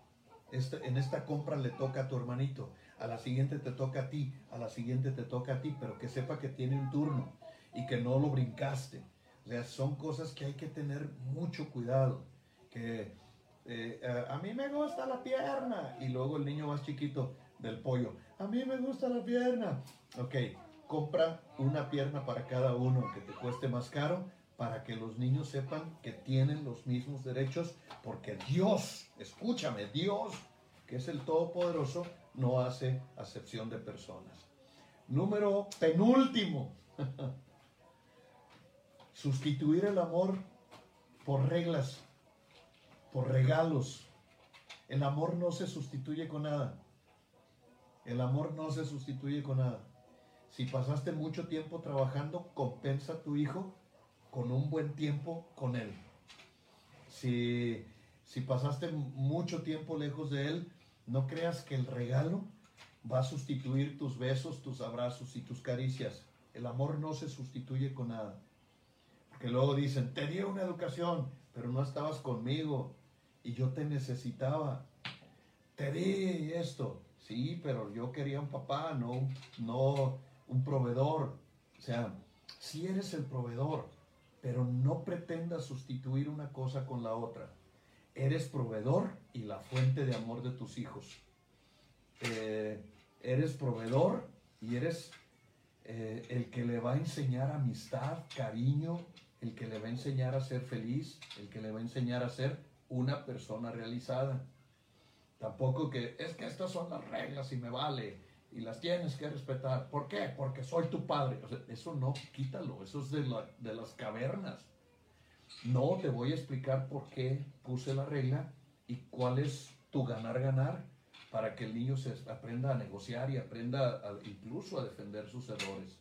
Este, en esta compra le toca a tu hermanito, a la siguiente te toca a ti, a la siguiente te toca a ti, pero que sepa que tiene un turno y que no lo brincaste. O son cosas que hay que tener mucho cuidado. Que eh, a mí me gusta la pierna. Y luego el niño más chiquito del pollo, a mí me gusta la pierna. Ok, compra una pierna para cada uno que te cueste más caro para que los niños sepan que tienen los mismos derechos, porque Dios, escúchame, Dios, que es el Todopoderoso, no hace acepción de personas. Número penúltimo, sustituir el amor por reglas por regalos. El amor no se sustituye con nada. El amor no se sustituye con nada. Si pasaste mucho tiempo trabajando, compensa a tu hijo con un buen tiempo con él. Si, si pasaste mucho tiempo lejos de él, no creas que el regalo va a sustituir tus besos, tus abrazos y tus caricias. El amor no se sustituye con nada. Porque luego dicen, te di una educación, pero no estabas conmigo, y yo te necesitaba. Te di esto. Sí, pero yo quería un papá, no, no un proveedor. O sea, si eres el proveedor, pero no pretendas sustituir una cosa con la otra. Eres proveedor y la fuente de amor de tus hijos. Eh, eres proveedor y eres eh, el que le va a enseñar amistad, cariño, el que le va a enseñar a ser feliz, el que le va a enseñar a ser una persona realizada. Tampoco que es que estas son las reglas y me vale y las tienes que respetar. ¿Por qué? Porque soy tu padre. eso no, quítalo, eso es de, de las cavernas. No, te voy a explicar por qué puse la regla y cuál es tu ganar-ganar para que el niño se aprenda a negociar y aprenda incluso a defender sus errores.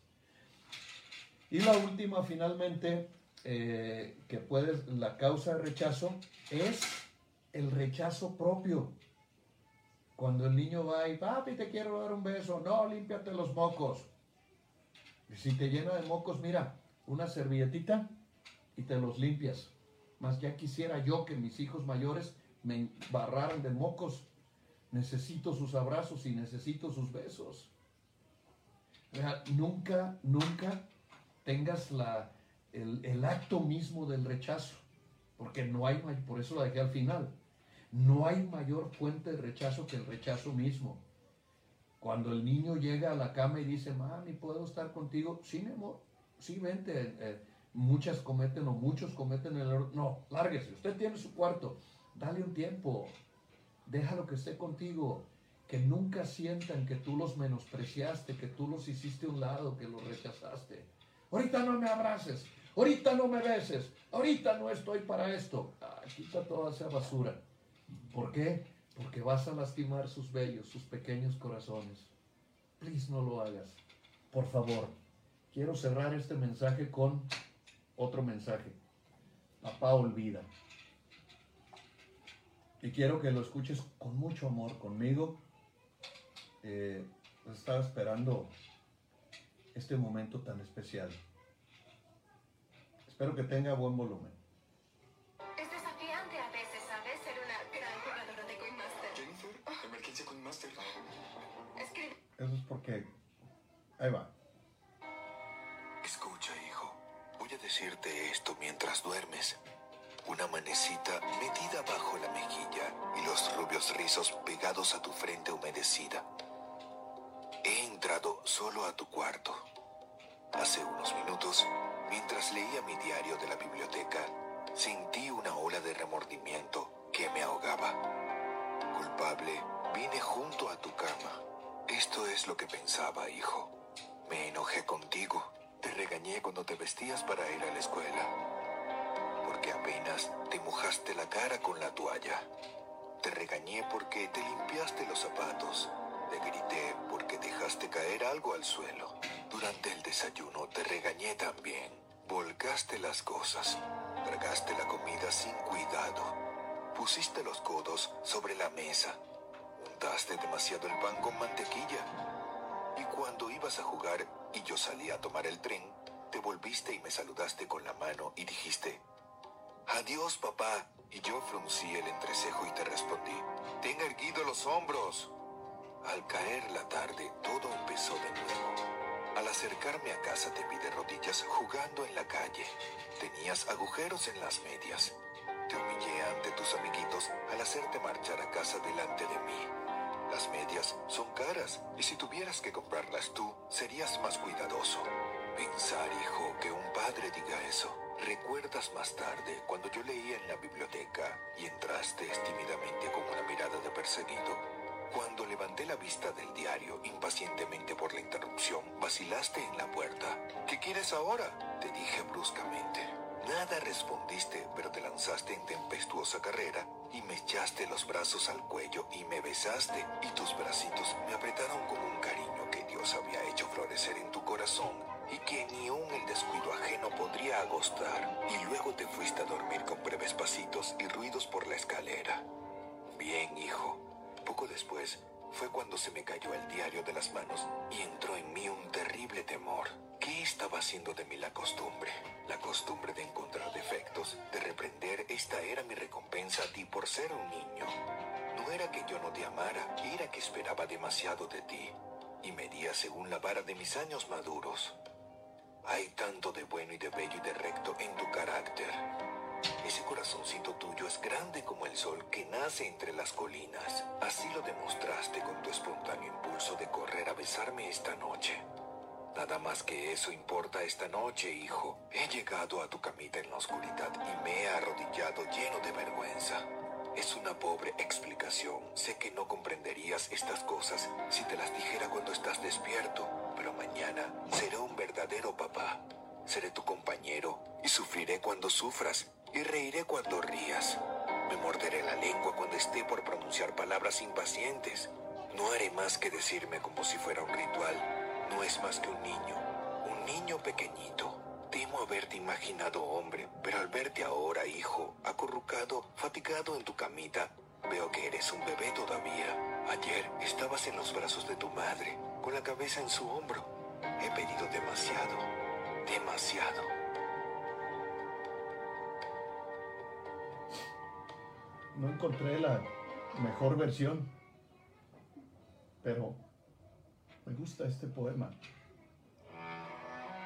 Y la última, finalmente, eh, que puedes, la causa de rechazo es el rechazo propio. Cuando el niño va y, papi, te quiero dar un beso, no, límpiate los mocos. Y si te llena de mocos, mira, una servilletita y te los limpias. Más ya quisiera yo que mis hijos mayores me barraran de mocos. Necesito sus abrazos y necesito sus besos. nunca, nunca tengas la, el, el, acto mismo del rechazo, porque no hay, por eso lo dejé al final, no hay mayor fuente de rechazo que el rechazo mismo. Cuando el niño llega a la cama y dice, mami, ¿puedo estar contigo? Sí, mi amor, sí, vente. Eh, muchas cometen o muchos cometen el error. No, lárguese, usted tiene su cuarto, dale un tiempo, déjalo que esté contigo, que nunca sientan que tú los menospreciaste, que tú los hiciste a un lado, que los rechazaste. Ahorita no me abraces, ahorita no me beses, ahorita no estoy para esto. Ah, quita toda esa basura. ¿Por qué? Porque vas a lastimar sus bellos, sus pequeños corazones. Please no lo hagas. Por favor. Quiero cerrar este mensaje con otro mensaje. Papá olvida. Y quiero que lo escuches con mucho amor conmigo. Eh, estaba esperando este momento tan especial. Espero que tenga buen volumen. Eso es porque... Ahí va. Escucha, hijo. Voy a decirte esto mientras duermes. Una manecita metida bajo la mejilla y los rubios rizos pegados a tu frente humedecida. He entrado solo a tu cuarto. Hace unos minutos, mientras leía mi diario de la biblioteca, sentí una ola de remordimiento que me ahogaba. Culpable, vine junto a tu cama. Esto es lo que pensaba, hijo. Me enojé contigo. Te regañé cuando te vestías para ir a la escuela. Porque apenas te mojaste la cara con la toalla. Te regañé porque te limpiaste los zapatos. Te grité porque dejaste caer algo al suelo. Durante el desayuno te regañé también. Volcaste las cosas. Tragaste la comida sin cuidado. Pusiste los codos sobre la mesa. Untaste demasiado el pan con mantequilla. Y cuando ibas a jugar y yo salí a tomar el tren, te volviste y me saludaste con la mano y dijiste, Adiós, papá. Y yo fruncí el entrecejo y te respondí, Ten erguido los hombros. Al caer la tarde, todo empezó de nuevo. Al acercarme a casa te vi de rodillas jugando en la calle. Tenías agujeros en las medias. Te humillé ante tus amiguitos al hacerte marchar a casa delante de mí. Las medias son caras y si tuvieras que comprarlas tú, serías más cuidadoso. Pensar, hijo, que un padre diga eso. ¿Recuerdas más tarde cuando yo leía en la biblioteca y entraste tímidamente con una mirada de perseguido? Cuando levanté la vista del diario impacientemente por la interrupción, vacilaste en la puerta. ¿Qué quieres ahora? Te dije bruscamente. Nada respondiste, pero te lanzaste en tempestuosa carrera y me echaste los brazos al cuello y me besaste y tus bracitos me apretaron con un cariño que Dios había hecho florecer en tu corazón y que ni aun el descuido ajeno podría agostar. Y luego te fuiste a dormir con breves pasitos y ruidos por la escalera. Bien, hijo, poco después fue cuando se me cayó el diario de las manos y entró en mí un terrible temor. ¿Qué estaba haciendo de mí la costumbre? La costumbre de encontrar defectos, de reprender, esta era mi recompensa a ti por ser un niño. No era que yo no te amara, era que esperaba demasiado de ti y medía según la vara de mis años maduros. Hay tanto de bueno y de bello y de recto en tu carácter. Ese corazoncito tuyo es grande como el sol que nace entre las colinas. Así lo demostraste con tu espontáneo impulso de correr a besarme esta noche. Nada más que eso importa esta noche, hijo. He llegado a tu camita en la oscuridad y me he arrodillado lleno de vergüenza. Es una pobre explicación. Sé que no comprenderías estas cosas si te las dijera cuando estás despierto, pero mañana seré un verdadero papá. Seré tu compañero y sufriré cuando sufras y reiré cuando rías. Me morderé la lengua cuando esté por pronunciar palabras impacientes. No haré más que decirme como si fuera un ritual. No es más que un niño, un niño pequeñito. Temo haberte imaginado hombre, pero al verte ahora, hijo, acurrucado, fatigado en tu camita, veo que eres un bebé todavía. Ayer estabas en los brazos de tu madre, con la cabeza en su hombro. He pedido demasiado, demasiado. No encontré la mejor versión, pero me gusta este poema.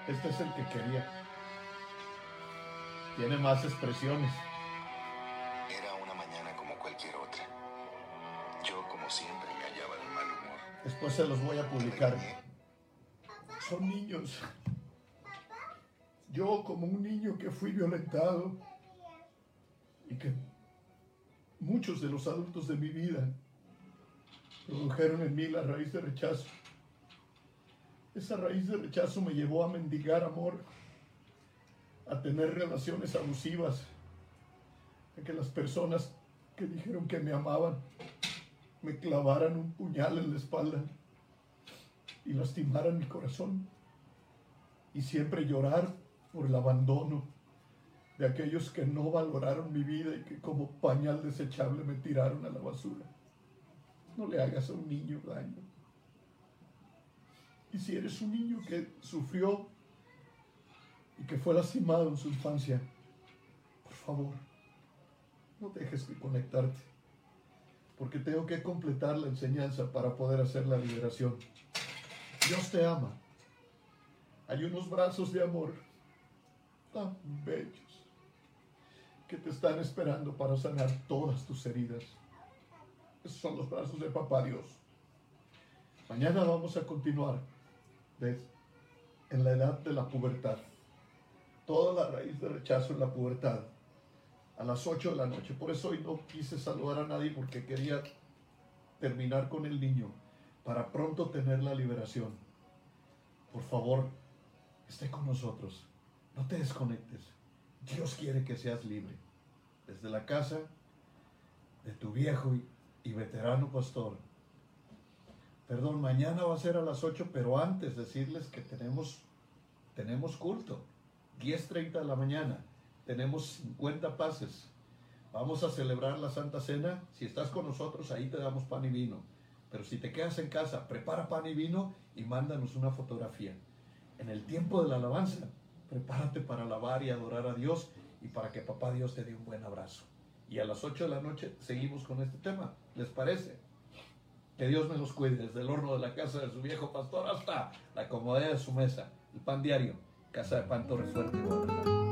Este es el que quería. Tiene más expresiones. Era una mañana como cualquier otra. Yo, como siempre, me hallaba de mal humor. Después se los voy a publicar. Son niños. Yo como un niño que fui violentado y que muchos de los adultos de mi vida produjeron en mí la raíz de rechazo. Esa raíz de rechazo me llevó a mendigar amor, a tener relaciones abusivas, a que las personas que dijeron que me amaban me clavaran un puñal en la espalda y lastimaran mi corazón. Y siempre llorar por el abandono de aquellos que no valoraron mi vida y que como pañal desechable me tiraron a la basura. No le hagas a un niño daño. Y si eres un niño que sufrió y que fue lastimado en su infancia, por favor, no dejes de conectarte, porque tengo que completar la enseñanza para poder hacer la liberación. Dios te ama. Hay unos brazos de amor tan bellos que te están esperando para sanar todas tus heridas. Esos son los brazos de Papá Dios. Mañana vamos a continuar en la edad de la pubertad. Toda la raíz de rechazo en la pubertad. A las 8 de la noche. Por eso hoy no quise saludar a nadie porque quería terminar con el niño para pronto tener la liberación. Por favor, esté con nosotros. No te desconectes. Dios quiere que seas libre. Desde la casa de tu viejo y, y veterano pastor, Perdón, mañana va a ser a las 8, pero antes decirles que tenemos, tenemos culto. 10.30 de la mañana. Tenemos 50 pases. Vamos a celebrar la Santa Cena. Si estás con nosotros, ahí te damos pan y vino. Pero si te quedas en casa, prepara pan y vino y mándanos una fotografía. En el tiempo de la alabanza, prepárate para alabar y adorar a Dios y para que papá Dios te dé un buen abrazo. Y a las 8 de la noche seguimos con este tema. ¿Les parece? Que Dios me los cuide desde el horno de la casa de su viejo pastor hasta la comodidad de su mesa. El pan diario, casa de pan Torre Fuerte.